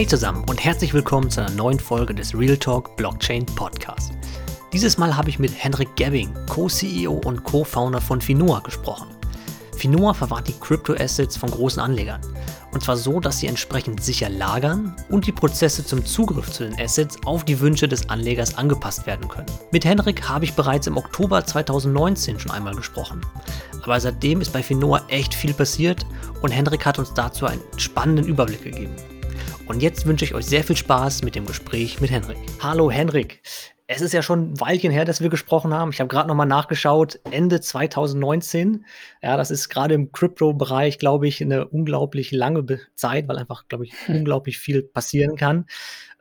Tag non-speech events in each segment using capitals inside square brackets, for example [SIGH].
Hey zusammen und herzlich willkommen zu einer neuen Folge des Real Talk Blockchain Podcast. Dieses Mal habe ich mit Henrik Gebbing, Co-CEO und Co-Founder von Finoa gesprochen. Finoa verwahrt die Crypto-Assets von großen Anlegern. Und zwar so, dass sie entsprechend sicher lagern und die Prozesse zum Zugriff zu den Assets auf die Wünsche des Anlegers angepasst werden können. Mit Henrik habe ich bereits im Oktober 2019 schon einmal gesprochen. Aber seitdem ist bei Finoa echt viel passiert und Henrik hat uns dazu einen spannenden Überblick gegeben. Und jetzt wünsche ich euch sehr viel Spaß mit dem Gespräch mit Henrik. Hallo Henrik, es ist ja schon ein Weilchen her, dass wir gesprochen haben. Ich habe gerade nochmal nachgeschaut, Ende 2019. Ja, das ist gerade im Crypto-Bereich, glaube ich, eine unglaublich lange Zeit, weil einfach, glaube ich, unglaublich viel passieren kann.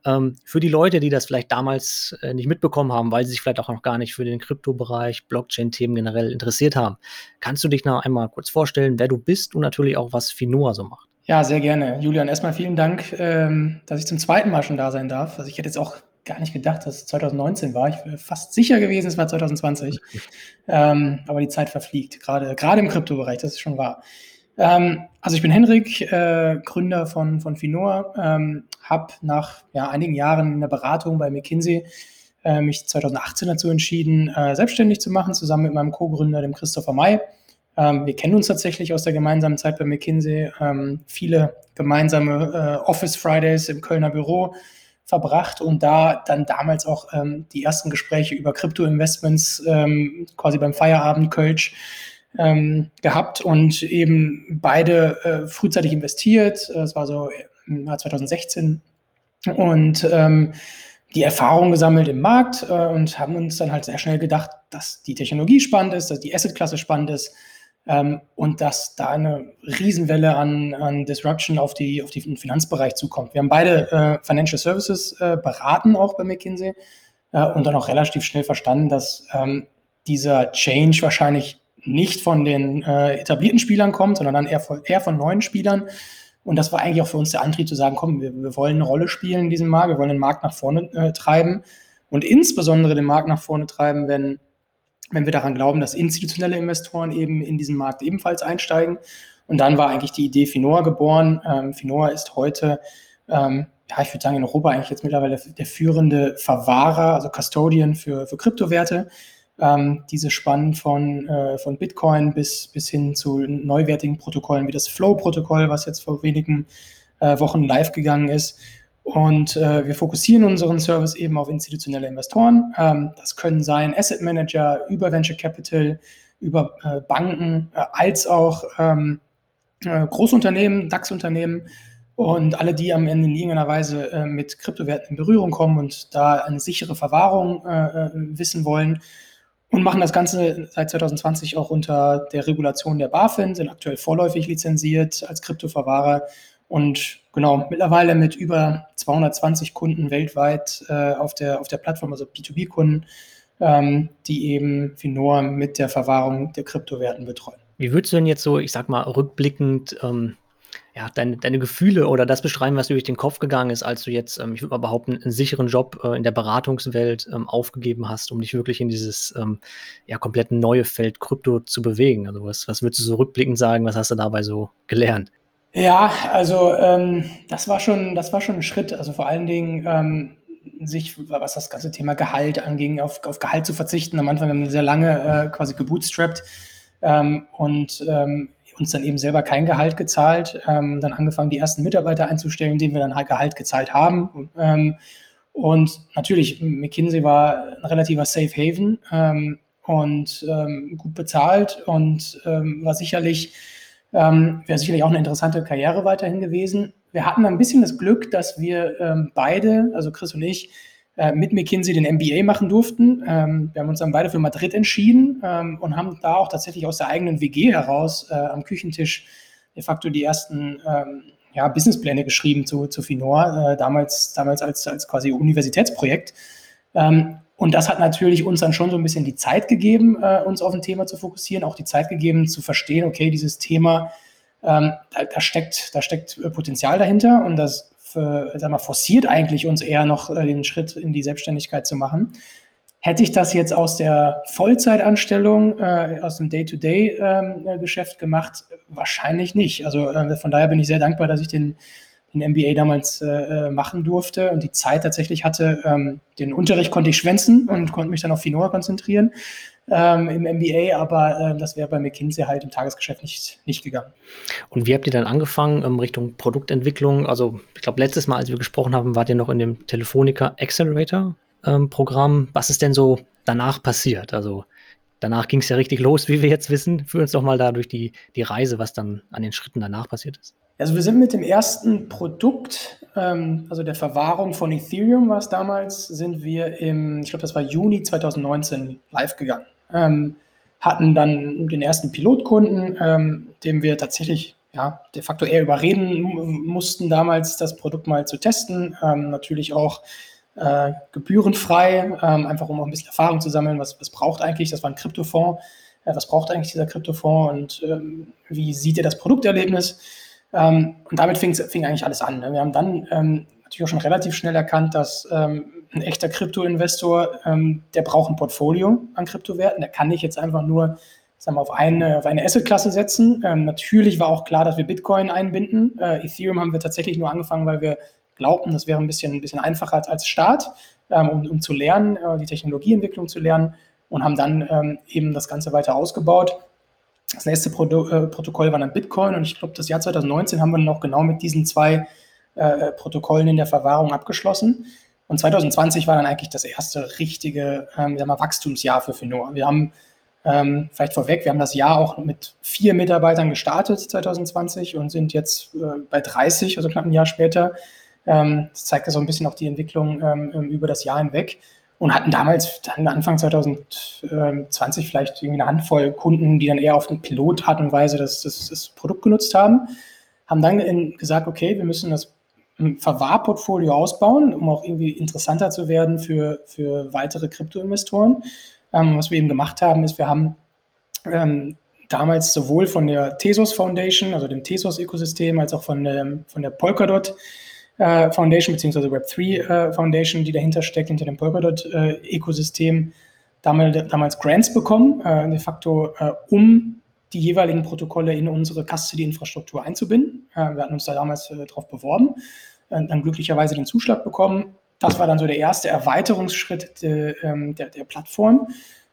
Ähm, für die Leute, die das vielleicht damals äh, nicht mitbekommen haben, weil sie sich vielleicht auch noch gar nicht für den Krypto-Bereich, Blockchain-Themen generell interessiert haben, kannst du dich noch einmal kurz vorstellen, wer du bist und natürlich auch, was Finoa so macht? Ja, sehr gerne. Julian, erstmal vielen Dank, ähm, dass ich zum zweiten Mal schon da sein darf. Also ich hätte jetzt auch gar nicht gedacht, dass es 2019 war. Ich wäre fast sicher gewesen, es war 2020. [LAUGHS] ähm, aber die Zeit verfliegt, gerade, gerade im Kryptobereich, das ist schon wahr. Ähm, also ich bin Henrik, äh, Gründer von, von Finor, ähm, habe nach ja, einigen Jahren in der Beratung bei McKinsey äh, mich 2018 dazu entschieden, äh, selbstständig zu machen, zusammen mit meinem Co-Gründer, dem Christopher May. Ähm, wir kennen uns tatsächlich aus der gemeinsamen Zeit bei McKinsey, ähm, viele gemeinsame äh, Office Fridays im Kölner Büro verbracht und da dann damals auch ähm, die ersten Gespräche über Krypto-Investments ähm, quasi beim Feierabend Kölsch ähm, gehabt und eben beide äh, frühzeitig investiert. Es war so im Jahr 2016 und ähm, die Erfahrung gesammelt im Markt äh, und haben uns dann halt sehr schnell gedacht, dass die Technologie spannend ist, dass die Assetklasse spannend ist ähm, und dass da eine Riesenwelle an, an Disruption auf, die, auf den Finanzbereich zukommt. Wir haben beide äh, Financial Services äh, beraten, auch bei McKinsey, äh, und dann auch relativ schnell verstanden, dass ähm, dieser Change wahrscheinlich nicht von den äh, etablierten Spielern kommt, sondern dann eher von, eher von neuen Spielern. Und das war eigentlich auch für uns der Antrieb zu sagen, komm, wir, wir wollen eine Rolle spielen in diesem Markt, wir wollen den Markt nach vorne äh, treiben und insbesondere den Markt nach vorne treiben, wenn wenn wir daran glauben, dass institutionelle Investoren eben in diesen Markt ebenfalls einsteigen. Und dann war eigentlich die Idee Finoa geboren. Ähm, Finoa ist heute, ähm, ja, ich würde sagen, in Europa eigentlich jetzt mittlerweile der führende Verwahrer, also Custodian für, für Kryptowerte. Ähm, diese Spannen von, äh, von Bitcoin bis, bis hin zu neuwertigen Protokollen wie das Flow-Protokoll, was jetzt vor wenigen äh, Wochen live gegangen ist. Und äh, wir fokussieren unseren Service eben auf institutionelle Investoren. Ähm, das können sein Asset Manager über Venture Capital, über äh, Banken, äh, als auch ähm, äh, Großunternehmen, DAX-Unternehmen und alle, die am Ende in irgendeiner Weise äh, mit Kryptowerten in Berührung kommen und da eine sichere Verwahrung äh, wissen wollen. Und machen das Ganze seit 2020 auch unter der Regulation der BaFin, sind aktuell vorläufig lizenziert als Kryptoverwahrer und genau, mittlerweile mit über 220 Kunden weltweit äh, auf, der, auf der Plattform, also B2B-Kunden, ähm, die eben Finoa mit der Verwahrung der Kryptowerten betreuen. Wie würdest du denn jetzt so, ich sag mal, rückblickend ähm, ja, deine, deine Gefühle oder das beschreiben, was dir durch den Kopf gegangen ist, als du jetzt, ähm, ich würde mal behaupten, einen sicheren Job äh, in der Beratungswelt ähm, aufgegeben hast, um dich wirklich in dieses ähm, ja, komplett neue Feld Krypto zu bewegen? Also was, was würdest du so rückblickend sagen, was hast du dabei so gelernt? Ja, also ähm, das war schon, das war schon ein Schritt. Also vor allen Dingen ähm, sich, was das ganze Thema Gehalt anging, auf, auf Gehalt zu verzichten. Am Anfang haben wir sehr lange äh, quasi gebootstrapped ähm, und ähm, uns dann eben selber kein Gehalt gezahlt. Ähm, dann angefangen, die ersten Mitarbeiter einzustellen, denen wir dann halt Gehalt gezahlt haben. Ähm, und natürlich, McKinsey war ein relativer Safe Haven ähm, und ähm, gut bezahlt und ähm, war sicherlich ähm, Wäre sicherlich auch eine interessante Karriere weiterhin gewesen. Wir hatten ein bisschen das Glück, dass wir ähm, beide, also Chris und ich, äh, mit McKinsey den MBA machen durften. Ähm, wir haben uns dann beide für Madrid entschieden ähm, und haben da auch tatsächlich aus der eigenen WG heraus äh, am Küchentisch de facto die ersten ähm, ja, Businesspläne geschrieben zu, zu Finor, äh, damals, damals als, als quasi Universitätsprojekt. Ähm, und das hat natürlich uns dann schon so ein bisschen die Zeit gegeben, äh, uns auf ein Thema zu fokussieren, auch die Zeit gegeben zu verstehen, okay, dieses Thema, ähm, da, da, steckt, da steckt äh, Potenzial dahinter und das für, sag mal, forciert eigentlich uns eher noch äh, den Schritt in die Selbstständigkeit zu machen. Hätte ich das jetzt aus der Vollzeitanstellung, äh, aus dem Day-to-Day-Geschäft ähm, gemacht? Wahrscheinlich nicht. Also äh, von daher bin ich sehr dankbar, dass ich den den MBA damals äh, machen durfte und die Zeit tatsächlich hatte. Ähm, den Unterricht konnte ich schwänzen und konnte mich dann auf Finoa konzentrieren ähm, im MBA, aber äh, das wäre bei McKinsey halt im Tagesgeschäft nicht, nicht gegangen. Und wie habt ihr dann angefangen ähm, Richtung Produktentwicklung? Also ich glaube, letztes Mal, als wir gesprochen haben, wart ihr noch in dem Telefonica Accelerator ähm, Programm. Was ist denn so danach passiert? Also danach ging es ja richtig los, wie wir jetzt wissen. Führ uns doch mal da durch die, die Reise, was dann an den Schritten danach passiert ist. Also wir sind mit dem ersten Produkt, ähm, also der Verwahrung von Ethereum war es damals, sind wir im, ich glaube, das war Juni 2019 live gegangen. Ähm, hatten dann den ersten Pilotkunden, ähm, dem wir tatsächlich ja, de facto eher überreden mussten, damals das Produkt mal zu testen. Ähm, natürlich auch äh, gebührenfrei, ähm, einfach um auch ein bisschen Erfahrung zu sammeln, was, was braucht eigentlich, das war ein Kryptofonds, äh, was braucht eigentlich dieser Kryptofonds und ähm, wie sieht ihr das Produkterlebnis? Ähm, und damit fing, eigentlich alles an. Ne? Wir haben dann ähm, natürlich auch schon relativ schnell erkannt, dass ähm, ein echter Krypto-Investor, ähm, der braucht ein Portfolio an Kryptowerten. Der kann nicht jetzt einfach nur sagen wir, auf eine, auf eine Asset-Klasse setzen. Ähm, natürlich war auch klar, dass wir Bitcoin einbinden. Äh, Ethereum haben wir tatsächlich nur angefangen, weil wir glaubten, das wäre ein bisschen, ein bisschen einfacher als Start, ähm, um, um zu lernen, äh, die Technologieentwicklung zu lernen und haben dann eben das Ganze weiter ausgebaut. Das nächste Produ äh, Protokoll war dann Bitcoin und ich glaube, das Jahr 2019 haben wir noch genau mit diesen zwei äh, Protokollen in der Verwahrung abgeschlossen. Und 2020 war dann eigentlich das erste richtige ähm, mal, Wachstumsjahr für Finoa. Wir haben ähm, vielleicht vorweg, wir haben das Jahr auch mit vier Mitarbeitern gestartet 2020 und sind jetzt äh, bei 30, also knapp ein Jahr später. Ähm, das zeigt ja so ein bisschen auch die Entwicklung ähm, ähm, über das Jahr hinweg und hatten damals dann Anfang 2020 vielleicht irgendwie eine Handvoll Kunden, die dann eher auf eine Pilotart und Weise das, das, das Produkt genutzt haben. Haben dann gesagt, okay, wir müssen das Verwahrportfolio ausbauen, um auch irgendwie interessanter zu werden für, für weitere Kryptoinvestoren. Ähm, was wir eben gemacht haben, ist, wir haben ähm, damals sowohl von der Tesos Foundation, also dem Tesos-Ökosystem, als auch von, der, von der Polkadot äh, Foundation bzw. Web3 äh, Foundation, die dahinter steckt, hinter dem Polkadot-Ökosystem, damals, damals Grants bekommen, äh, de facto äh, um die jeweiligen Protokolle in unsere Custody-Infrastruktur einzubinden. Äh, wir hatten uns da damals äh, darauf beworben, dann glücklicherweise den Zuschlag bekommen. Das war dann so der erste Erweiterungsschritt de, ähm, der, der, Plattform,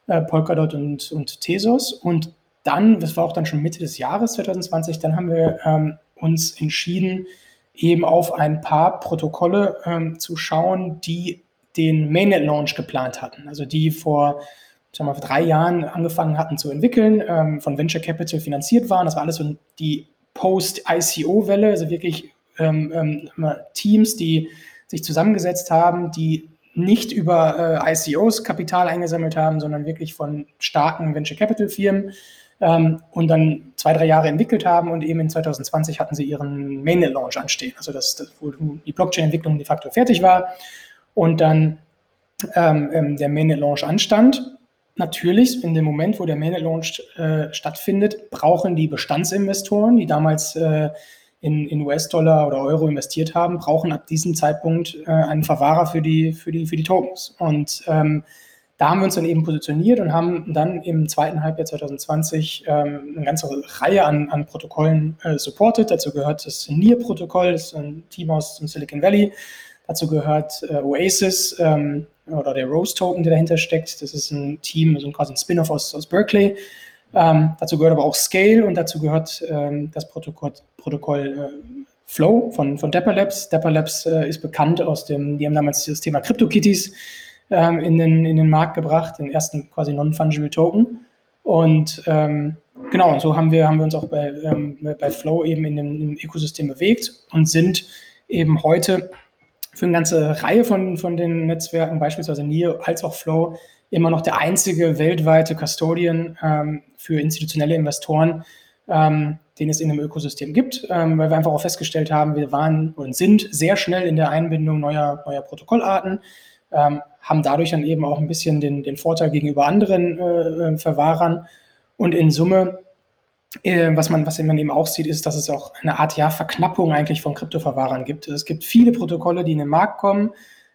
Polkadot und, und Tesos. Und dann, das war auch dann schon Mitte des Jahres 2020, dann haben wir ähm, uns entschieden, eben auf ein paar Protokolle ähm, zu schauen, die den Mainnet-Launch geplant hatten. Also die vor, sagen wir, vor drei Jahren angefangen hatten zu entwickeln, ähm, von Venture Capital finanziert waren. Das war alles so die Post-ICO-Welle, also wirklich ähm, ähm Teams, die sich zusammengesetzt haben, die nicht über äh, ICOs Kapital eingesammelt haben, sondern wirklich von starken Venture Capital Firmen ähm, und dann zwei, drei Jahre entwickelt haben und eben in 2020 hatten sie ihren Mainnet-Launch anstehen, also das, das, wo die Blockchain-Entwicklung de facto fertig war und dann ähm, ähm der Mainnet-Launch anstand. Natürlich, in dem Moment, wo der Mainnet-Launch äh, stattfindet, brauchen die Bestandsinvestoren, die damals äh, in, in US-Dollar oder Euro investiert haben, brauchen ab diesem Zeitpunkt äh, einen Verwahrer für die, für die, für die Tokens. Und ähm, da haben wir uns dann eben positioniert und haben dann im zweiten Halbjahr 2020 ähm, eine ganze Reihe an, an Protokollen äh, supportet. Dazu gehört das NIR-Protokoll, das ist ein Team aus dem Silicon Valley. Dazu gehört äh, Oasis ähm, oder der Rose Token, der dahinter steckt. Das ist ein Team, also quasi ein Spin-off aus, aus Berkeley. Ähm, dazu gehört aber auch Scale und dazu gehört ähm, das Protokoll, Protokoll äh, Flow von, von Dapper Labs. Dapper Labs äh, ist bekannt aus dem, die haben damals das Thema CryptoKitties ähm, in, den, in den Markt gebracht, den ersten quasi Non-Fungible Token. Und ähm, genau, so haben wir, haben wir uns auch bei, ähm, bei Flow eben in dem, im Ökosystem bewegt und sind eben heute für eine ganze Reihe von, von den Netzwerken, beispielsweise NIO als auch Flow, immer noch der einzige weltweite Custodian ähm, für institutionelle Investoren, ähm, den es in dem Ökosystem gibt, ähm, weil wir einfach auch festgestellt haben, wir waren und sind sehr schnell in der Einbindung neuer, neuer Protokollarten ähm, haben dadurch dann eben auch ein bisschen den, den Vorteil gegenüber anderen äh, äh, Verwahrern. Und in Summe, äh, was, man, was man eben auch sieht, ist, dass es auch eine Art ja, Verknappung eigentlich von Kryptoverwahrern gibt. Es gibt viele Protokolle, die in den Markt kommen,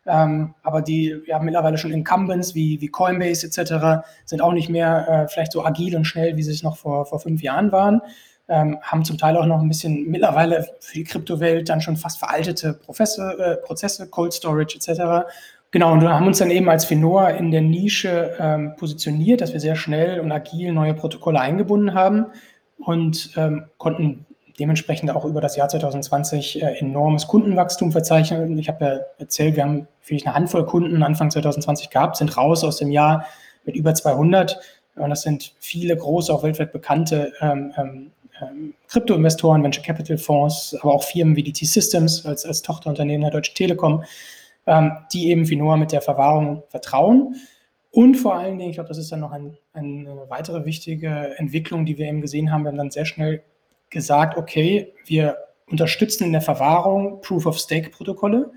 ähm, aber die ja, mittlerweile schon Incumbents wie, wie Coinbase etc. sind auch nicht mehr äh, vielleicht so agil und schnell, wie sie es noch vor, vor fünf Jahren waren. ähm, haben zum Teil auch noch ein bisschen mittlerweile für die Kryptowelt dann schon fast veraltete Prozesse, äh, Prozesse Cold Storage etc. Genau, und wir haben uns dann eben als Finoa in der Nische ähm, positioniert, dass wir sehr schnell und agil neue Protokolle eingebunden haben und ähm, konnten dementsprechend auch über das Jahr 2020 äh, enormes Kundenwachstum verzeichnen. Ich habe ja erzählt, wir haben vielleicht eine Handvoll Kunden Anfang 2020 gehabt, sind raus aus dem Jahr mit über 200. Und das sind viele große, auch weltweit bekannte ähm, ähm, ähm, Krypto-Investoren, Venture Capital Fonds, aber auch Firmen wie die T-Systems als, als Tochterunternehmen der Deutschen Telekom, ähm, die eben Finoa mit der Verwahrung vertrauen. Und vor allen Dingen, ich glaube, das ist dann noch ein, eine weitere wichtige Entwicklung, die wir eben gesehen haben. Wir haben dann sehr schnell gesagt, okay, wir unterstützen in der Verwahrung Proof-of-Stake-Protokolle.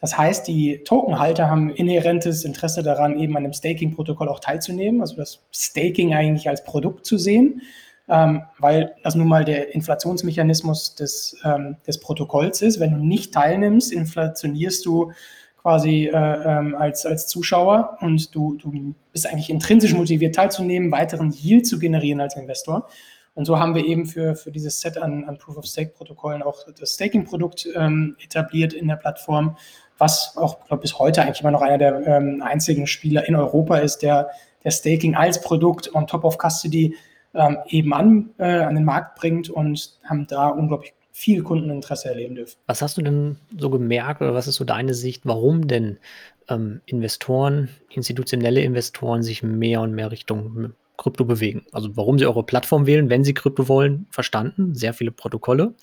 Das heißt, die Tokenhalter haben inhärentes Interesse daran, eben an dem Staking-Protokoll auch teilzunehmen, also das Staking eigentlich als Produkt zu sehen ähm, weil das nun mal der Inflationsmechanismus des, ähm, des Protokolls ist. Wenn du nicht teilnimmst, inflationierst du quasi äh, ähm, als, als Zuschauer und du, du bist eigentlich intrinsisch motiviert teilzunehmen, weiteren Yield zu generieren als Investor. Und so haben wir eben für, für dieses Set an, an Proof-of-Stake-Protokollen auch das Staking-Produkt ähm, etabliert in der Plattform, was auch glaub, bis heute eigentlich immer noch einer der ähm, einzigen Spieler in Europa ist, der, der Staking als Produkt on top of Custody ähm, eben an, äh, an den Markt bringt und haben da unglaublich viel Kundeninteresse erleben dürfen. Was hast du denn so gemerkt oder was ist so deine Sicht, warum denn ähm, Investoren, institutionelle Investoren sich mehr und mehr Richtung Krypto bewegen? Also warum sie eure Plattform wählen, wenn sie Krypto wollen, verstanden, sehr viele Protokolle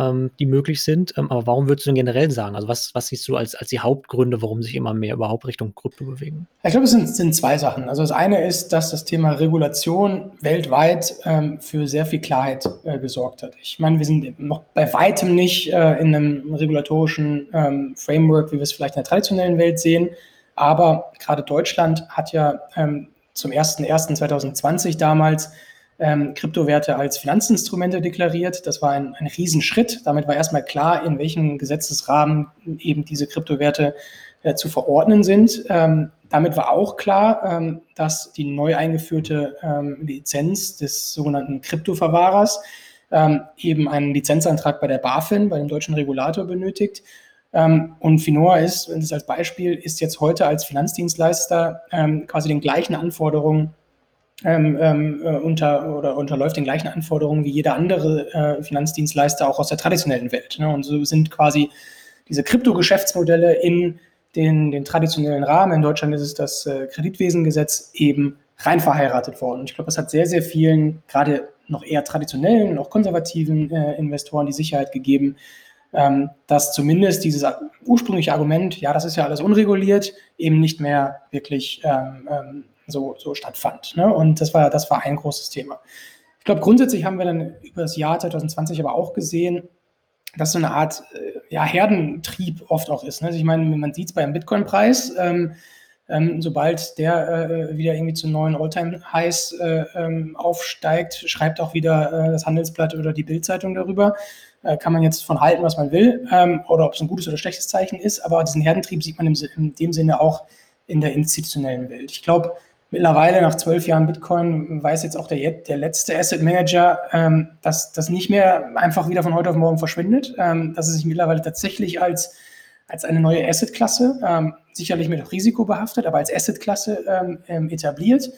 ähm, die möglich sind. Ähm, aber warum würdest du denn generell sagen? Also was, was siehst du als, als die Hauptgründe, warum sich immer mehr überhaupt Richtung Krypto bewegen? Ich glaube, es sind, sind zwei Sachen. Also das eine ist, dass das Thema Regulation weltweit ähm, für sehr viel Klarheit äh, gesorgt hat. Ich meine, wir sind noch bei weitem nicht äh, in einem regulatorischen ähm, Framework, wie wir es vielleicht in der traditionellen Welt sehen. Aber gerade Deutschland hat ja ähm, zum 01.01.2020 damals ähm, Kryptowerte als Finanzinstrumente deklariert. Das war ein, ein Riesenschritt. Damit war erstmal klar, in welchem Gesetzesrahmen eben diese Kryptowerte äh, zu verordnen sind. Ähm, damit war auch klar, ähm, dass die neu eingeführte ähm, Lizenz des sogenannten Kryptoverwahrers ähm, eben einen Lizenzantrag bei der BaFin, bei dem deutschen Regulator benötigt. Ähm, und Finoa ist, wenn es als Beispiel, ist jetzt heute als Finanzdienstleister quasi den gleichen Anforderungen ähm, ähm, äh, unter oder unterläuft den gleichen Anforderungen wie jeder andere äh, Finanzdienstleister auch aus der traditionellen Welt. Ne? Und so sind quasi diese Kryptogeschäftsmodelle in den, den traditionellen Rahmen, in Deutschland ist es das äh, Kreditwesengesetz, eben rein verheiratet worden. Und ich glaube, das hat sehr, sehr vielen, gerade noch eher traditionellen und auch konservativen äh, Investoren die Sicherheit gegeben, ähm, dass zumindest dieses ursprüngliche Argument, ja, das ist ja alles unreguliert, eben nicht mehr wirklich ähm, ähm, so, so stattfand. Ne? Und das war, das war ein großes Thema. Ich glaube, grundsätzlich haben wir dann über das Jahr 2020 aber auch gesehen, dass so eine Art äh, ja, Herdentrieb oft auch ist. Ne? Also ich meine, man sieht es beim Bitcoin-Preis, ähm, ähm, sobald der äh, wieder irgendwie zu neuen All-Time-Highs äh, ähm, aufsteigt, schreibt auch wieder äh, das Handelsblatt oder die Bildzeitung darüber. Äh, kann man jetzt von halten, was man will, ähm, oder ob es ein gutes oder schlechtes Zeichen ist, aber diesen Herdentrieb sieht man im, in dem Sinne auch in der institutionellen Welt. Ich glaube, Mittlerweile nach zwölf Jahren Bitcoin weiß jetzt auch der, der letzte Asset Manager, ähm, dass das nicht mehr einfach wieder von heute auf morgen verschwindet, ähm, dass es sich mittlerweile tatsächlich als, als eine neue Asset-Klasse, ähm, sicherlich mit Risiko behaftet, aber als Asset-Klasse ähm, ähm, etabliert.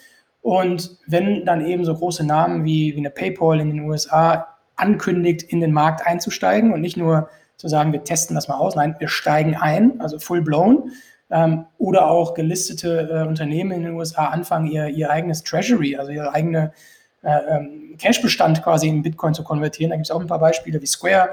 Und wenn dann eben so große Namen wie, wie eine PayPal in den USA ankündigt, in den Markt einzusteigen und nicht nur zu sagen, wir testen das mal aus, nein, wir steigen ein, also full blown, ähm, oder auch gelistete äh, Unternehmen in den USA anfangen, ihr, ihr eigenes Treasury, also ihre eigene äh, ähm, Cash-Bestand quasi in Bitcoin zu konvertieren. Da gibt es auch ein paar Beispiele wie Square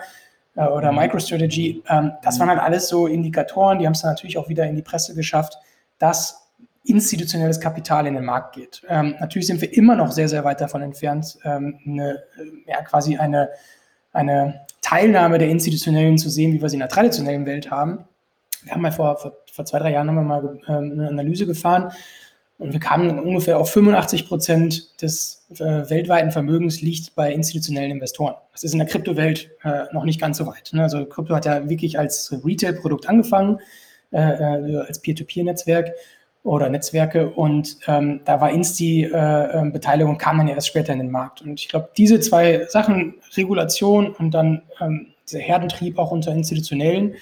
äh, oder mhm. MicroStrategy. Ähm, das waren halt alles so Indikatoren, die haben es dann natürlich auch wieder in die Presse geschafft, dass institutionelles Kapital in den Markt geht. Ähm, natürlich sind wir immer noch sehr, sehr weit davon entfernt, ähm, eine, äh, ja, quasi eine, eine Teilnahme der Institutionellen zu sehen, wie wir sie in der traditionellen Welt haben. Wir haben mal vor, vor, vor zwei, drei Jahren haben wir mal ähm, eine Analyse gefahren und wir kamen ungefähr auf 85 Prozent des äh, weltweiten Vermögens liegt bei institutionellen Investoren. Das ist in der Kryptowelt äh, noch nicht ganz so weit. Ne? Also Krypto hat ja wirklich als Retail-Produkt angefangen, äh, äh als Peer-to-Peer-Netzwerk. oder Netzwerke. Und ähm, da war Insti-Beteiligung, äh, kam dann erst später in den Markt. Und ich glaube, diese zwei Sachen, Regulation und dann ähm, dieser Herdentrieb auch unter Institutionellen,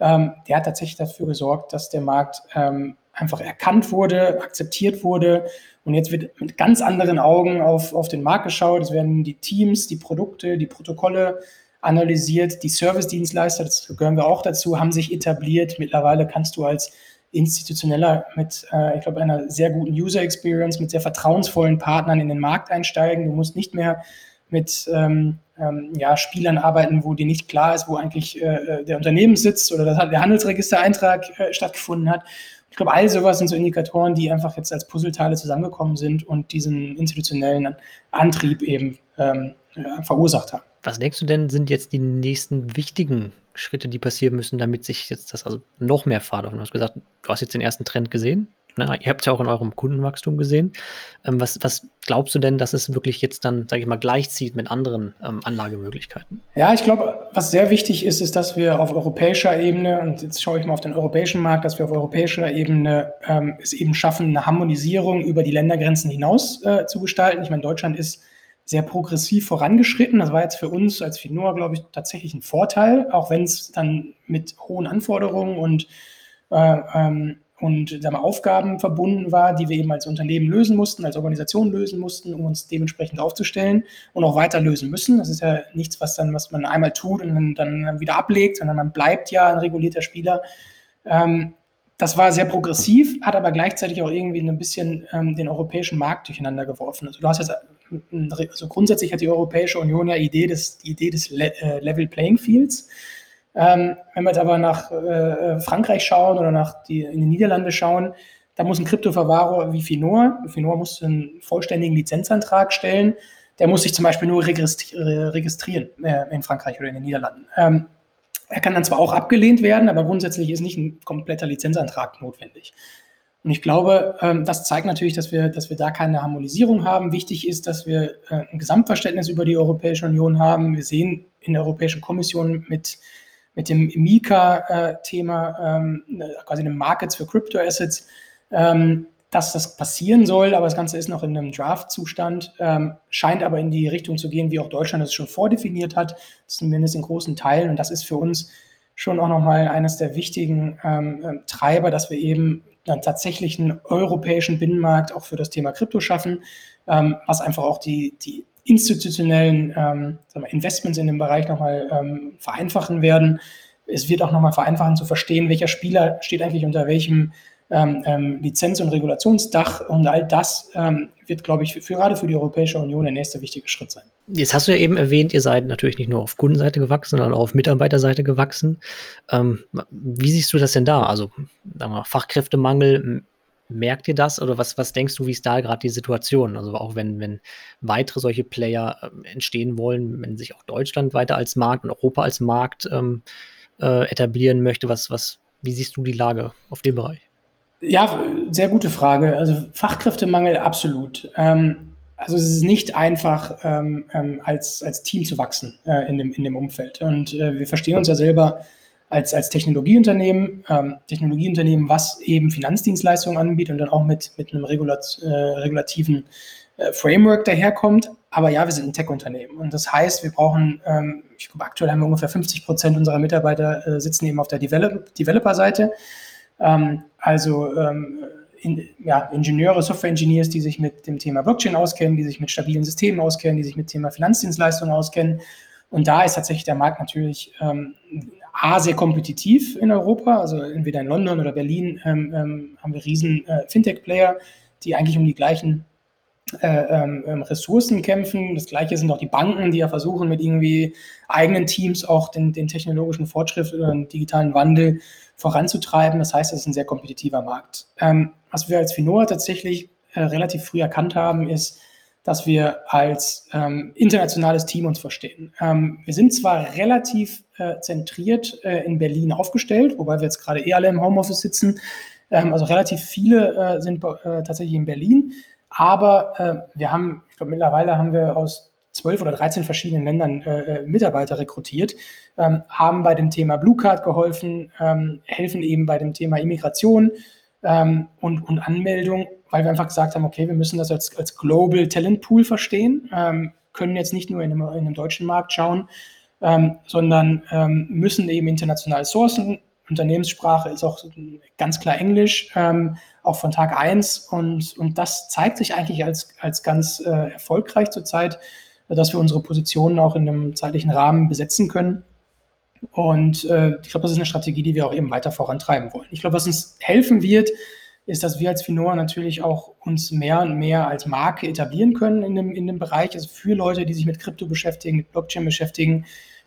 ähm, der hat tatsächlich dafür gesorgt, dass der Markt ähm, einfach erkannt wurde, akzeptiert wurde. Und jetzt wird mit ganz anderen Augen auf, auf den Markt geschaut. Es werden die Teams, die Produkte, die Protokolle analysiert. Die Service-Dienstleister, das gehören wir auch dazu, haben sich etabliert. Mittlerweile kannst du als institutioneller mit, äh, ich glaube, einer sehr guten User Experience, mit sehr vertrauensvollen Partnern in den Markt einsteigen. Du musst nicht mehr mit ähm, ähm, ja, Spielern arbeiten, wo dir nicht klar ist, wo eigentlich äh, der Unternehmenssitz oder das, der Handelsregistereintrag äh, stattgefunden hat. Ich glaube, all sowas sind so Indikatoren, die einfach jetzt als Puzzleteile zusammengekommen sind und diesen institutionellen Antrieb eben ähm, verursacht haben. Was denkst du denn, sind jetzt die nächsten wichtigen Schritte, die passieren müssen, damit sich jetzt das also noch mehr Fahrt auf? Du hast gesagt, du hast jetzt den ersten Trend gesehen. Ne? Ihr habt es ja auch in eurem Kundenwachstum gesehen. Ähm, was, was, glaubst du denn, dass es wirklich jetzt dann, sage ich mal, gleichzieht mit anderen ähm, Anlagemöglichkeiten? Ja, ich glaube, was sehr wichtig ist, ist, dass wir auf europäischer Ebene, und jetzt schaue ich mal auf den europäischen Markt, dass wir auf europäischer Ebene ähm, es eben schaffen, eine Harmonisierung über die Ländergrenzen hinaus äh, zu gestalten. Ich meine, Deutschland ist sehr progressiv vorangeschritten. Das war jetzt für uns als Finor, glaube ich, tatsächlich ein Vorteil, auch wenn es dann mit hohen Anforderungen und, äh, ähm, und sagen wir, Aufgaben verbunden war, die wir eben als Unternehmen lösen mussten, als Organisation lösen mussten, um uns dementsprechend aufzustellen und auch weiter lösen müssen. Das ist ja nichts, was dann, was man einmal tut und dann, wieder ablegt, sondern man bleibt ja ein regulierter Spieler. Ähm, das war sehr progressiv, hat aber gleichzeitig auch irgendwie ein bisschen ähm, den europäischen Markt durcheinander geworfen. Also du hast jetzt also grundsätzlich hat die Europäische Union ja Idee des, die Idee des Le äh, Level Playing Fields. Ähm, wenn wir jetzt aber nach äh, Frankreich schauen oder nach die, in die Niederlande schauen, da muss ein Kryptoverwahrer wie Finor, Finor muss einen vollständigen Lizenzantrag stellen, der muss sich zum Beispiel nur registrieren äh, in Frankreich oder in den Niederlanden. Ähm, er kann dann zwar auch abgelehnt werden, aber grundsätzlich ist nicht ein kompletter Lizenzantrag notwendig. Und ich glaube, ähm, das zeigt natürlich, dass wir, dass wir da keine Harmonisierung haben. Wichtig ist, dass wir äh, ein Gesamtverständnis über die Europäische Union haben. Wir sehen in der Europäischen Kommission mit, mit dem MiCA-Thema, ähm, quasi dem Markets für Crypto Assets, ähm, dass das passieren soll, aber das Ganze ist noch in einem Draft-Zustand, ähm, scheint aber in die Richtung zu gehen, wie auch Deutschland es schon vordefiniert hat, zumindest in großen Teilen. Und das ist für uns schon auch nochmal eines der wichtigen ähm, Treiber, dass wir eben dann tatsächlich einen europäischen Binnenmarkt auch für das Thema Krypto schaffen, ähm, was einfach auch die, die institutionellen ähm, wir, Investments in dem Bereich nochmal ähm, vereinfachen werden. Es wird auch nochmal vereinfachen zu verstehen, welcher Spieler steht eigentlich unter welchem ähm, ähm, Lizenz- und Regulationsdach und all das ähm, wird, glaube ich, für, für, gerade für die Europäische Union der nächste wichtige Schritt sein. Jetzt hast du ja eben erwähnt, ihr seid natürlich nicht nur auf Kundenseite gewachsen, sondern auch auf Mitarbeiterseite gewachsen. Ähm, wie siehst du das denn da? Also sagen wir, Fachkräftemangel, merkt ihr das oder was, was denkst du, wie ist da gerade die Situation? Also auch wenn, wenn weitere solche Player äh, entstehen wollen, wenn sich auch Deutschland weiter als Markt und Europa als Markt ähm, äh, etablieren möchte, was, was, wie siehst du die Lage auf dem Bereich? Ja, sehr gute Frage. Also Fachkräftemangel absolut. Ähm, also es ist nicht einfach, ähm, ähm, als, als Team zu wachsen äh, in, dem, in dem Umfeld. Und äh, wir verstehen uns ja selber als, als Technologieunternehmen, ähm, Technologieunternehmen, was eben Finanzdienstleistungen anbietet und dann auch mit, mit einem Regulat, äh, regulativen äh, Framework daherkommt. Aber ja, wir sind ein Tech-Unternehmen. Und das heißt, wir brauchen, ähm, ich glaube, aktuell haben wir ungefähr 50 Prozent unserer Mitarbeiter äh, sitzen eben auf der Develop Developer-Seite. Ähm, also ähm, in, ja, Ingenieure, Software-Engineers, die sich mit dem Thema Blockchain auskennen, die sich mit stabilen Systemen auskennen, die sich mit dem Thema Finanzdienstleistungen auskennen. Und da ist tatsächlich der Markt natürlich ähm, A, sehr kompetitiv in Europa. Also entweder in London oder Berlin ähm, ähm, haben wir riesen äh, Fintech-Player, die eigentlich um die gleichen äh, ähm, ähm, Ressourcen kämpfen. Das gleiche sind auch die Banken, die ja versuchen, mit irgendwie eigenen Teams auch den, den technologischen Fortschritt oder den digitalen Wandel voranzutreiben. Das heißt, es ist ein sehr kompetitiver Markt. Ähm, was wir als Finoa tatsächlich äh, relativ früh erkannt haben, ist, dass wir als ähm, internationales Team uns verstehen. Ähm, wir sind zwar relativ äh, zentriert äh, in Berlin aufgestellt, wobei wir jetzt gerade eh alle im Homeoffice sitzen. Ähm, also relativ viele äh, sind äh, tatsächlich in Berlin. Aber äh, wir haben, ich glaube, mittlerweile haben wir aus zwölf oder 13 verschiedenen Ländern äh, Mitarbeiter rekrutiert, ähm, haben bei dem Thema Blue Card geholfen, ähm, helfen eben bei dem Thema Immigration, ähm, und, und Anmeldung, weil wir einfach gesagt haben, okay, wir müssen das als, als Global Talent Pool verstehen, ähm, können jetzt nicht nur in einem, in einem deutschen Markt schauen, ähm, sondern ähm, müssen eben international sourcen. Unternehmenssprache ist auch ganz klar Englisch, ähm, auch von Tag 1. Und, und das zeigt sich eigentlich als, als ganz äh, erfolgreich zurzeit, dass wir unsere Positionen auch in einem zeitlichen Rahmen besetzen können. Und äh, ich glaube, das ist eine Strategie, die wir auch eben weiter vorantreiben wollen. Ich glaube, was uns helfen wird, ist, dass wir als Finora natürlich auch uns mehr und mehr als Marke etablieren können in dem, in dem Bereich. Also für Leute, die sich mit Krypto beschäftigen, mit Blockchain beschäftigen,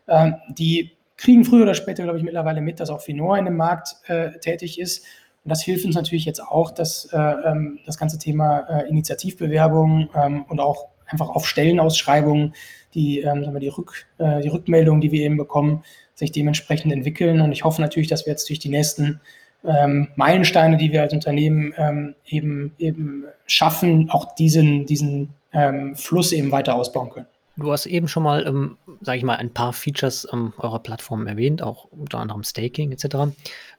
äh, die kriegen früher oder später, glaube ich, mittlerweile mit, dass auch Finora in dem Markt äh, tätig ist. Und das hilft uns natürlich jetzt auch, dass äh, ähm, das ganze Thema äh, Initiativbewerbung ähm, und auch einfach auf Stellenausschreibungen, die, ähm, die, Rück, äh, die Rückmeldungen, die wir eben bekommen, sich dementsprechend entwickeln. Und ich hoffe natürlich, dass wir jetzt durch die nächsten ähm, Meilensteine, die wir als Unternehmen ähm, eben, eben schaffen, auch diesen, diesen ähm, Fluss eben weiter ausbauen können. Du hast eben schon mal, ähm, sage ich mal, ein paar Features ähm, eurer Plattform erwähnt, auch unter anderem Staking etc.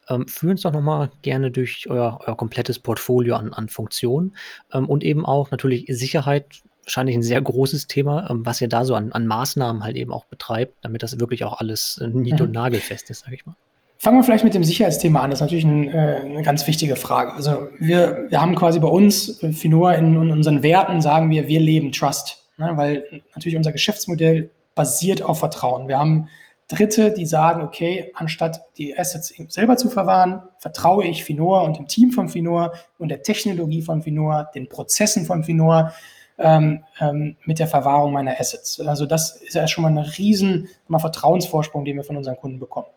Ähm, führen uns doch nochmal gerne durch euer, euer komplettes Portfolio an, an Funktionen ähm, und eben auch natürlich Sicherheit wahrscheinlich ein sehr großes Thema, ähm, was ihr da so an, an, Maßnahmen halt eben auch betreibt, damit das wirklich auch alles äh, nied- und mhm. nagelfest ist, sage ich mal. Fangen wir vielleicht mit dem Sicherheitsthema an. Das ist natürlich ein, äh, eine ganz wichtige Frage. Also wir, wir haben quasi bei uns, äh, Finua, in, in unseren Werten sagen wir, wir leben Trust, ne? weil natürlich unser Geschäftsmodell basiert auf Vertrauen. Wir haben Dritte, die sagen, okay, anstatt die Assets selber zu verwahren, vertraue ich Finor und dem Team von Finor und der Technologie von Finor, den Prozessen von Finor, ähm, ähm, mit der Verwahrung meiner Assets. Also das ist ja schon mal ein riesen mal Vertrauensvorsprung, den wir von unseren Kunden bekommen.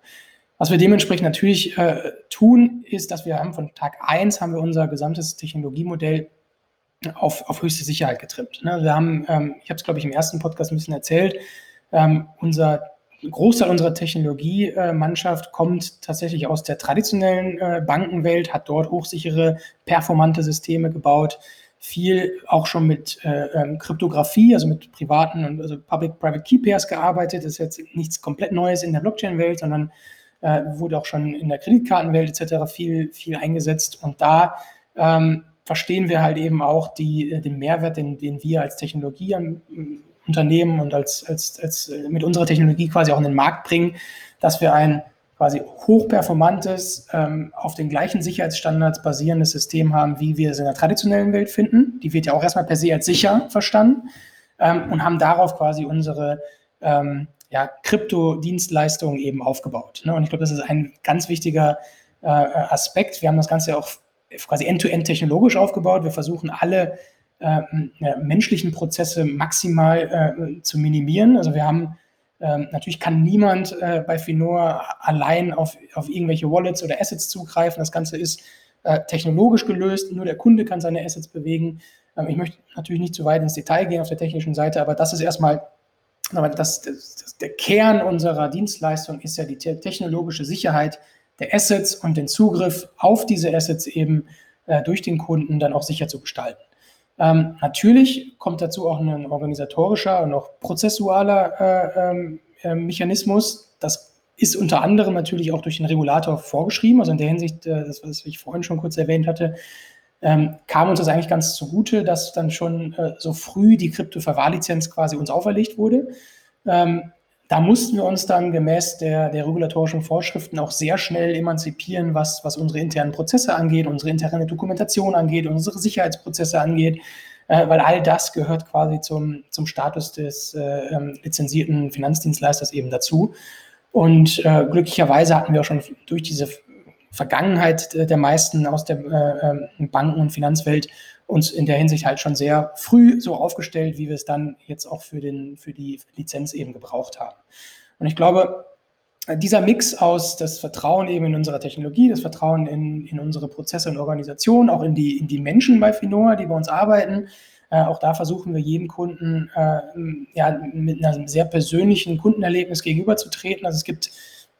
Was wir dementsprechend natürlich äh, tun, ist, dass wir haben von Tag 1 haben wir unser gesamtes Technologiemodell auf, auf höchste Sicherheit getrimmt. Ne? Wir haben, ähm, ich habe es glaube ich im ersten Podcast ein bisschen erzählt, ähm, unser Großteil unserer Technologiemannschaft kommt tatsächlich aus der traditionellen äh, Bankenwelt, hat dort hochsichere, performante Systeme gebaut, viel auch schon mit äh, ähm, Kryptographie, also mit privaten und also Public-Private Key Pairs gearbeitet. Das ist jetzt nichts komplett Neues in der Blockchain-Welt, sondern äh, wurde auch schon in der Kreditkartenwelt etc. viel, viel eingesetzt. Und da ähm, verstehen wir halt eben auch die, äh, den Mehrwert, den, den wir als Technologieunternehmen und als, als, als äh, mit unserer Technologie quasi auch in den Markt bringen, dass wir ein quasi hochperformantes, ähm, auf den gleichen Sicherheitsstandards basierendes System haben, wie wir es in der traditionellen Welt finden. Die wird ja auch erstmal per se als sicher verstanden ähm, und haben darauf quasi unsere ähm, ja, Krypto-Dienstleistungen eben aufgebaut. Ne? Und ich glaube, das ist ein ganz wichtiger äh, Aspekt. Wir haben das Ganze auch quasi end-to-end -end technologisch aufgebaut. Wir versuchen alle äh, menschlichen Prozesse maximal äh, zu minimieren. Also wir haben ähm, natürlich kann niemand äh, bei Finor allein auf, auf irgendwelche Wallets oder Assets zugreifen. Das Ganze ist äh, technologisch gelöst. Nur der Kunde kann seine Assets bewegen. Ähm, ich möchte natürlich nicht zu weit ins Detail gehen auf der technischen Seite, aber das ist erstmal, aber das, das, der Kern unserer Dienstleistung ist ja die te technologische Sicherheit der Assets und den Zugriff auf diese Assets eben äh, durch den Kunden dann auch sicher zu gestalten. Ähm, natürlich kommt dazu auch ein organisatorischer und auch prozessualer äh, ähm, äh, Mechanismus. Das ist unter anderem natürlich auch durch den Regulator vorgeschrieben. Also in der Hinsicht, äh, das, was ich vorhin schon kurz erwähnt hatte, ähm, kam uns das eigentlich ganz zugute, dass dann schon äh, so früh die Krypto-Verwahrlizenz quasi uns auferlegt wurde. Ähm, da mussten wir uns dann gemäß der, der regulatorischen Vorschriften auch sehr schnell emanzipieren, was, was unsere internen Prozesse angeht, unsere interne Dokumentation angeht, unsere Sicherheitsprozesse angeht, äh, weil all das gehört quasi zum, zum Status des äh, ähm, lizenzierten Finanzdienstleisters eben dazu. Und äh, glücklicherweise hatten wir auch schon durch diese Vergangenheit der meisten aus der äh, ähm, Banken- und Finanzwelt uns in der Hinsicht halt schon sehr früh so aufgestellt, wie wir es dann jetzt auch für, den, für die Lizenz eben gebraucht haben. Und ich glaube, dieser Mix aus das Vertrauen eben in unserer Technologie, das Vertrauen in, in unsere Prozesse und Organisationen, auch in die, in die Menschen bei Finoa, die bei uns arbeiten, äh, auch da versuchen wir jedem Kunden äh, ja, mit einem sehr persönlichen Kundenerlebnis gegenüberzutreten. Also es gibt,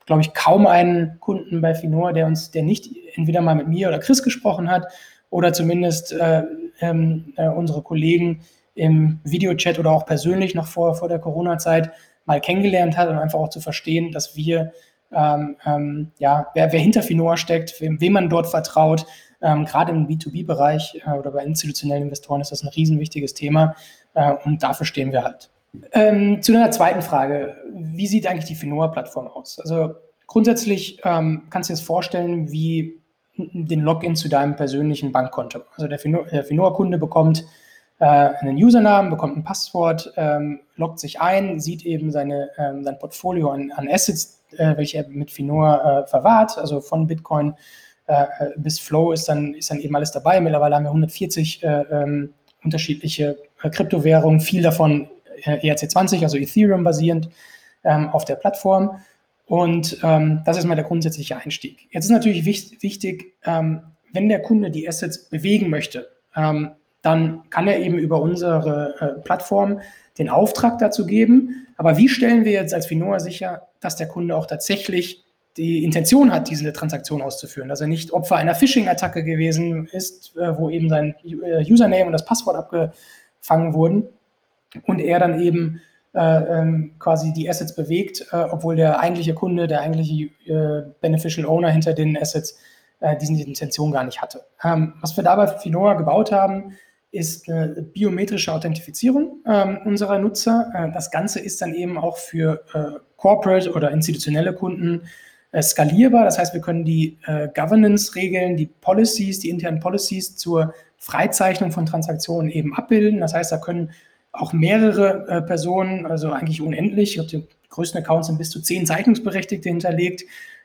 glaube ich, kaum einen Kunden bei Finoa, der uns, der nicht entweder mal mit mir oder Chris gesprochen hat oder zumindest äh, ähm, äh, unsere Kollegen im Videochat oder auch persönlich noch vor, vor der Corona-Zeit mal kennengelernt hat und einfach auch zu verstehen, dass wir, ähm, ähm, ja, wer, wer hinter Finoa steckt, wem, wem man dort vertraut, Ähm, gerade im B2B-Bereich äh, oder bei institutionellen Investoren ist das ein riesenwichtiges Thema äh, und dafür stehen wir halt. Ähm, zu deiner zweiten Frage. Wie sieht eigentlich die Finoa-Plattform aus? Also grundsätzlich ähm, kannst du dir das vorstellen wie den Login zu deinem persönlichen Bankkonto. Also der, Finoa-Kunde bekommt äh, einen Usernamen, bekommt ein Passwort, ähm, loggt sich ein, sieht eben seine, ähm, sein Portfolio an, an Assets, äh, welche er mit Finoa äh, verwahrt, also von Bitcoin äh, bis Flow ist dann, ist dann eben alles dabei. Mittlerweile haben wir 140 äh, ähm, unterschiedliche äh, Kryptowährungen, viel davon ERC20, also Ethereum basierend ähm, auf der Plattform. Und ähm, das ist mal der grundsätzliche Einstieg. Jetzt ist natürlich wichtig, ähm, wenn der Kunde die Assets bewegen möchte, ähm, dann kann er eben über unsere äh, Plattform den Auftrag dazu geben. Aber wie stellen wir jetzt als Finoa sicher, dass der Kunde auch tatsächlich die Intention hat, diese Transaktion auszuführen, dass er nicht Opfer einer Phishing-Attacke gewesen ist, äh, wo eben sein äh, Username und das Passwort abgefangen wurden und er dann eben äh, ähm, quasi die Assets bewegt, äh, obwohl der eigentliche Kunde, der eigentliche äh, Beneficial Owner hinter den Assets diese Intention gar nicht hatte. Ähm, was wir dabei für Finoa gebaut haben, ist eine biometrische Authentifizierung ähm, unserer Nutzer. Das Ganze ist dann eben auch für Corporate oder institutionelle Kunden skalierbar. Das heißt, wir können die Governance-Regeln, die Policies, die internen Policies zur Freizeichnung von Transaktionen eben abbilden. Das heißt, da können auch mehrere äh, Personen, also eigentlich unendlich, ich glaube, die größten Accounts sind bis zu zehn Zeichnungsberechtigte hinterlegt,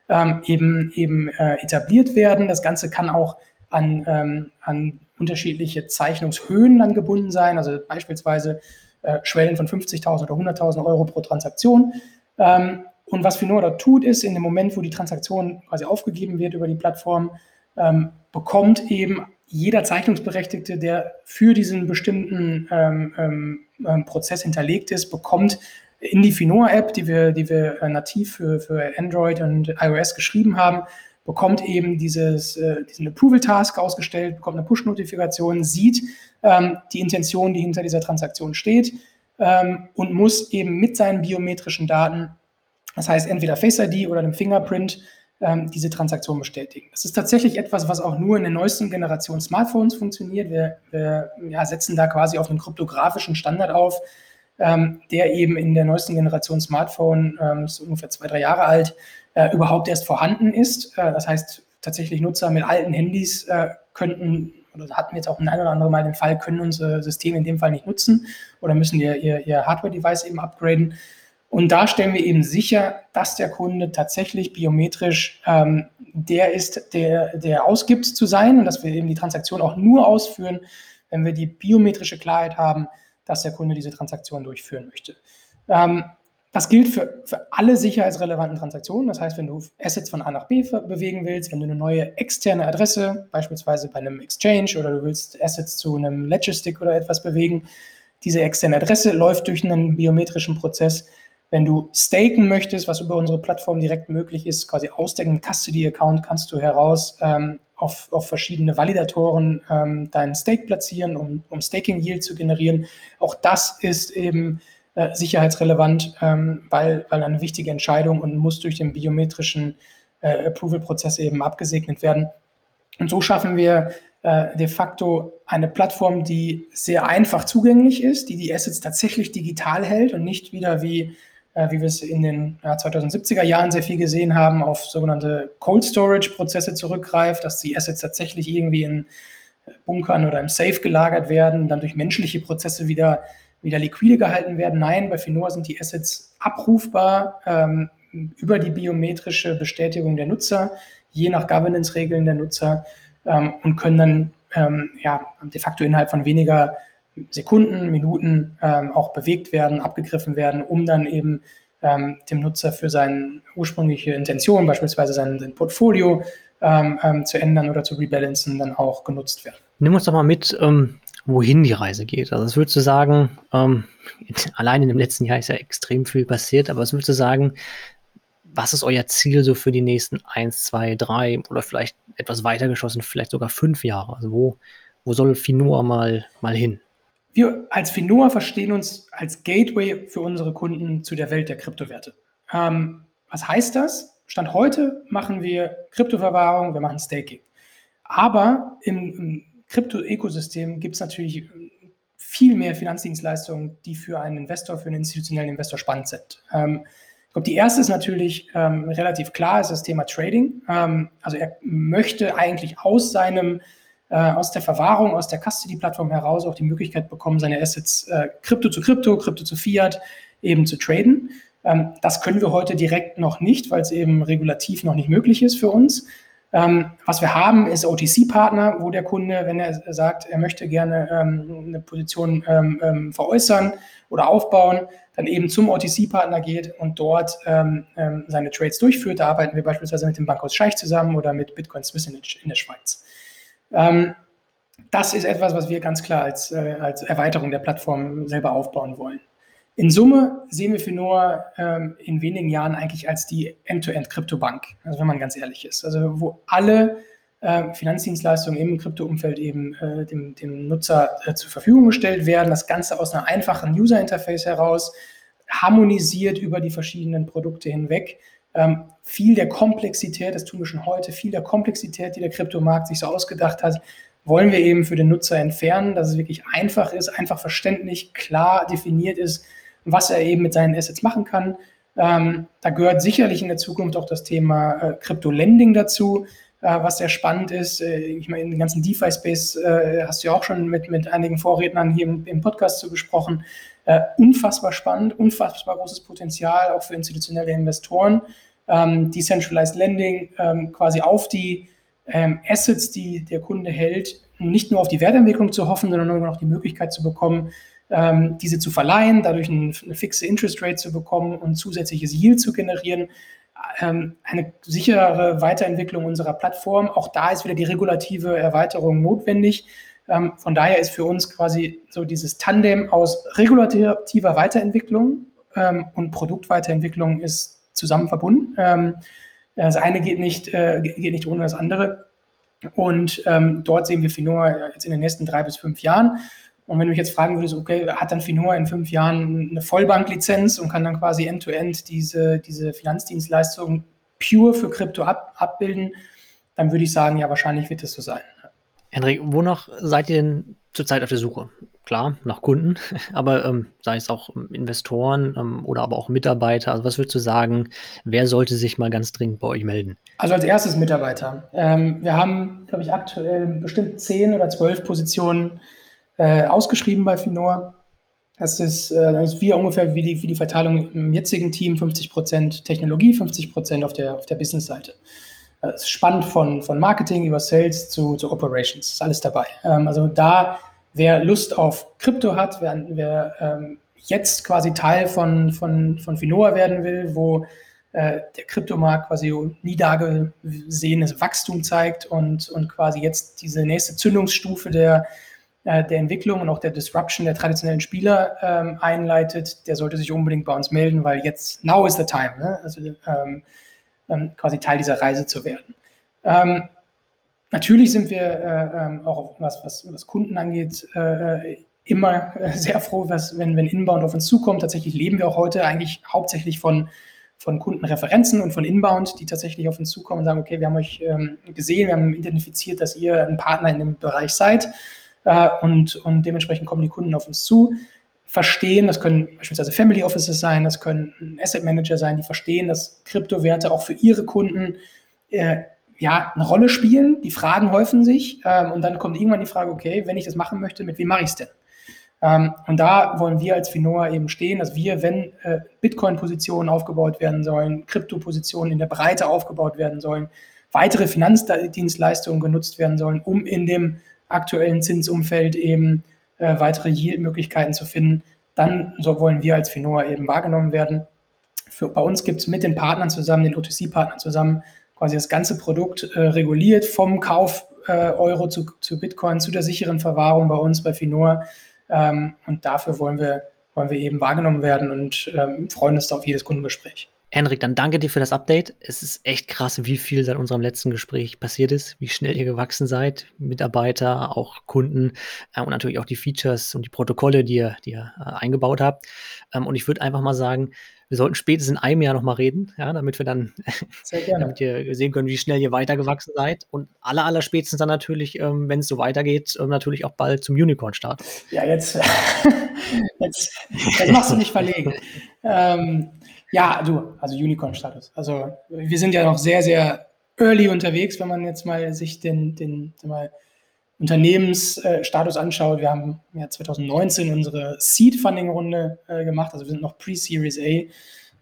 ähm, eben, eben äh, etabliert werden. Das Ganze kann auch an, ähm, an unterschiedliche Zeichnungshöhen dann gebunden sein, also beispielsweise äh, Schwellen von 50.000 oder 100.000 Euro pro Transaktion. Ähm, und was Finora dort tut, ist, in dem Moment, wo die Transaktion quasi aufgegeben wird über die Plattform, ähm, bekommt eben jeder Zeichnungsberechtigte, der für diesen bestimmten ähm, ähm, ähm, Prozess hinterlegt ist, bekommt in die Finoa-App, die wir, die wir äh, nativ für, für Android und iOS geschrieben haben, bekommt eben dieses, äh, diesen Approval-Task ausgestellt, bekommt eine Push-Notifikation, sieht ähm, die Intention, die hinter dieser Transaktion steht ähm, und muss eben mit seinen biometrischen Daten, das heißt entweder Face ID oder einem Fingerprint, ähm, diese Transaktion bestätigen. Das ist tatsächlich etwas, was auch nur in der neuesten Generation Smartphones funktioniert. Wir, wir ja, setzen da quasi auf einen kryptografischen Standard auf, ähm, der eben in der neuesten Generation Smartphone, ähm, ist ungefähr zwei, drei Jahre alt, äh, überhaupt erst vorhanden ist. Äh, das heißt, tatsächlich Nutzer mit alten Handys äh, könnten oder hatten jetzt auch ein oder andere Mal den Fall, können unser System in dem Fall nicht nutzen oder müssen ihr, ihr, ihr Hardware-Device eben upgraden. Und da stellen wir eben sicher, dass der Kunde tatsächlich biometrisch ähm, der ist, der, der ausgibt zu sein und dass wir eben die Transaktion auch nur ausführen, wenn wir die biometrische Klarheit haben, dass der Kunde diese Transaktion durchführen möchte. Ähm, das gilt für, für alle sicherheitsrelevanten Transaktionen. Das heißt, wenn du Assets von A nach B bewegen willst, wenn du eine neue externe Adresse, beispielsweise bei einem Exchange oder du willst Assets zu einem Ledger Stick oder etwas bewegen, diese externe Adresse läuft durch einen biometrischen Prozess wenn du staken möchtest, was über unsere Plattform direkt möglich ist, quasi aus dem Custody-Account kannst du heraus ähm, auf, auf, verschiedene Validatoren ähm, deinen Stake platzieren, um, um Staking-Yield zu generieren. Auch das ist eben äh, sicherheitsrelevant, ähm, weil, weil eine wichtige Entscheidung und muss durch den biometrischen äh, Approval-Prozess eben abgesegnet werden. Und so schaffen wir äh, de facto eine Plattform, die sehr einfach zugänglich ist, die die Assets tatsächlich digital hält und nicht wieder wie wie wir es in den ja, 2070er Jahren sehr viel gesehen haben, auf sogenannte Cold Storage-Prozesse zurückgreift, dass die Assets tatsächlich irgendwie in Bunkern oder im Safe gelagert werden, dann durch menschliche Prozesse wieder, wieder liquide gehalten werden. Nein, bei Finora sind die Assets abrufbar ähm, über die biometrische Bestätigung der Nutzer, je nach Governance-Regeln der Nutzer ähm, und können dann ähm, ja, de facto innerhalb von weniger Sekunden, Minuten ähm, auch bewegt werden, abgegriffen werden, um dann eben ähm, dem Nutzer für seine ursprüngliche Intention, beispielsweise sein, sein Portfolio ähm, ähm, zu ändern oder zu rebalancen, dann auch genutzt werden. Nimm uns doch mal mit, ähm, wohin die Reise geht. Also, was würdest du sagen, ähm, [LAUGHS] allein in dem letzten Jahr ist ja extrem viel passiert, aber was würdest du sagen, was ist euer Ziel so für die nächsten eins, zwei, drei oder vielleicht etwas weiter geschossen, vielleicht sogar fünf Jahre? Also, wo, wo soll Finua mal, mal hin? Wir als Finoa verstehen uns als Gateway für unsere Kunden zu der Welt der Kryptowerte. Ähm, was heißt das? Stand heute machen wir Kryptoverwahrung, wir machen Staking. Aber im, Krypto-Ökosystem gibt es natürlich viel mehr Finanzdienstleistungen, die für einen Investor, für einen institutionellen Investor spannend sind. Ähm, ich glaube, die erste ist natürlich ähm, relativ klar, ist das Thema Trading. Ähm, also er möchte eigentlich aus seinem äh, aus der Verwahrung, aus der Custody-Plattform heraus auch die Möglichkeit bekommen, seine Assets äh, Krypto zu Krypto, Krypto zu Fiat eben zu traden. Ähm, das können wir heute direkt noch nicht, weil es eben regulativ noch nicht möglich ist für uns. Ähm, was wir haben, ist OTC-Partner, wo der Kunde, wenn er sagt, er möchte gerne ähm, eine Position ähm, ähm, veräußern oder aufbauen, dann eben zum OTC-Partner geht und dort ähm, seine Trades durchführt. Da arbeiten wir beispielsweise mit dem Bankhaus Scheich zusammen oder mit Bitcoin Swiss in der Schweiz. Das ist etwas, was wir ganz klar als, äh, als Erweiterung der Plattform selber aufbauen wollen. In Summe sehen wir Finor ähm, in wenigen Jahren eigentlich als die End-to-End-Kryptobank, also wenn man ganz ehrlich ist. Also wo alle äh, Finanzdienstleistungen im Krypto-Umfeld eben äh, dem, dem, Nutzer äh, zur Verfügung gestellt werden. Das Ganze aus einer einfachen User-Interface heraus, harmonisiert über die verschiedenen Produkte hinweg. Ähm, viel der Komplexität, das tun wir schon heute, viel der Komplexität, die der Kryptomarkt sich so ausgedacht hat, wollen wir eben für den Nutzer entfernen, dass es wirklich einfach ist, einfach verständlich, klar definiert ist, was er eben mit seinen Assets machen kann. Ähm, da gehört sicherlich in der Zukunft auch das Thema äh, Crypto-Lending dazu, was sehr spannend ist. Äh, ich meine, in den ganzen DeFi-Space äh, hast du ja auch schon mit, mit einigen Vorrednern hier im, im Podcast zu gesprochen. Äh, unfassbar spannend, unfassbar großes Potenzial auch für institutionelle Investoren. Ähm, Decentralized Lending ähm, quasi auf die ähm, Assets, die der Kunde hält, nicht nur auf die Wertentwicklung zu hoffen, sondern noch die Möglichkeit zu bekommen, ähm, diese zu verleihen, dadurch ein, eine fixe Interest Rate zu bekommen und zusätzliches Yield zu generieren. Ähm, eine sichere Weiterentwicklung unserer Plattform. Auch da ist wieder die regulative Erweiterung notwendig. Ähm, von daher ist für uns quasi so dieses Tandem aus regulativer Weiterentwicklung ähm, und Produktweiterentwicklung ist zusammen verbunden. Das eine geht nicht, äh, geht nicht ohne das andere. Und dort sehen wir Finor jetzt in den nächsten drei bis fünf Jahren. Und wenn du mich jetzt fragen würdest, okay, hat dann Finor in fünf Jahren eine Vollbanklizenz und kann dann quasi end-to-end -end diese, diese Finanzdienstleistung pure für Krypto ab, abbilden, dann würde ich sagen, ja, wahrscheinlich wird das so sein. Henrik, wonach seid ihr denn zurzeit auf der Suche? Klar, nach Kunden, [LAUGHS] aber ähm, sei es auch Investoren ähm, oder aber auch Mitarbeiter. Also was würdest du sagen, wer sollte sich mal ganz dringend bei euch melden? Also als erstes Mitarbeiter. Ähm, wir haben, glaube ich, aktuell bestimmt zehn oder zwölf Positionen äh, ausgeschrieben bei Finor. Das ist, äh, das ist wie ungefähr wie die, wie die Verteilung im jetzigen Team, 50% Technologie, 50% auf der, auf der Business-Seite. Ist spannend von, von Marketing über Sales zu, zu Operations, ist alles dabei. Ähm, also da, wer Lust auf Krypto hat, wer, wer ähm, jetzt quasi Teil von, von, von Finoa werden will, wo äh, der Kryptomarkt quasi nie dagesehenes Wachstum zeigt und, und quasi jetzt diese nächste Zündungsstufe der, äh, der Entwicklung und auch der Disruption der traditionellen Spieler ähm, einleitet, der sollte sich unbedingt bei uns melden, weil jetzt, now is the time, ne? also ähm, ähm, quasi Teil dieser Reise zu werden. Ähm, natürlich sind wir äh, ähm, auch, was, was, was Kunden angeht, äh, immer sehr froh, was, wenn, wenn Inbound auf uns zukommt. Tatsächlich leben wir auch heute eigentlich hauptsächlich von, von Kundenreferenzen und von Inbound, die tatsächlich auf uns zukommen und sagen, okay, wir haben euch gesehen, wir haben identifiziert, dass ihr ein Partner in dem Bereich seid äh, und, und dementsprechend kommen die Kunden auf uns zu, verstehen, das können beispielsweise Family Offices sein, das können Asset Manager sein, die verstehen, dass Kryptowerte auch für ihre Kunden äh, ja, eine Rolle spielen. Die Fragen häufen sich ähm, und dann kommt irgendwann die Frage, okay, wenn ich das machen möchte, mit wem mache ich es denn? Ähm, und da wollen wir als Finoa eben stehen, dass wir, wenn äh, Bitcoin-Positionen aufgebaut werden sollen, Krypto-Positionen in der Breite aufgebaut werden sollen, weitere Finanzdienstleistungen genutzt werden sollen, um in dem aktuellen Zinsumfeld eben äh, weitere Yield-Möglichkeiten zu finden, dann so wollen wir als Finoa eben wahrgenommen werden. Für, bei uns gibt es mit den Partnern zusammen, den OTC-Partnern zusammen, quasi das ganze Produkt äh, reguliert, vom Kauf äh, Euro zu, zu, Bitcoin, zu der sicheren Verwahrung bei uns bei Finoa. Ähm, und dafür wollen wir, wollen wir eben wahrgenommen werden und ähm, freuen uns auf jedes Kundengespräch. Henrik, dann danke dir für das Update. Es ist echt krass, wie viel seit unserem letzten Gespräch passiert ist, wie schnell ihr gewachsen seid, Mitarbeiter, auch Kunden äh, und natürlich auch die Features und die Protokolle, die ihr, die ihr äh, eingebaut habt. Ähm, und ich würde einfach mal sagen, Wir sollten spätestens in einem Jahr nochmal reden, ja, damit wir dann, [LAUGHS] damit ihr sehen können, wie schnell ihr weitergewachsen seid. Und aller, aller spätestens dann natürlich, ähm, wenn es so weitergeht, ähm, natürlich auch bald zum Unicorn-Start. Ja, jetzt, [LAUGHS] jetzt, das machst du nicht verlegen. [LAUGHS] ähm, ja, du, also Unicorn-Status. Also wir sind ja noch sehr, sehr early unterwegs, wenn man jetzt mal sich den, den mal, Unternehmensstatus anschaut. Wir haben ja 2019 unsere Seed-Funding-Runde äh, gemacht, also wir sind noch Pre-Series A.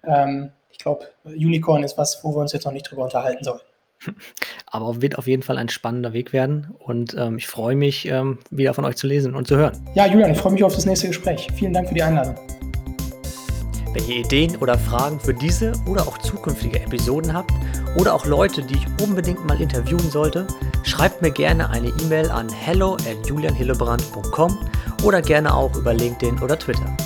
Ähm, ich glaube, Unicorn ist was, wo wir uns jetzt noch nicht drüber unterhalten sollen. [LAUGHS] Aber wird auf jeden Fall ein spannender Weg werden und ähm, ich freue mich, ähm, wieder von euch zu lesen und zu hören. Ja, Julian, ich freue mich auf das nächste Gespräch. Vielen Dank für die Einladung. Wenn ihr Ideen oder Fragen für diese oder auch zukünftige Episoden habt oder auch Leute, die ich unbedingt mal interviewen sollte, schreibt mir gerne eine E-Mail an hello at julianhillebrand.com oder gerne auch über LinkedIn oder Twitter.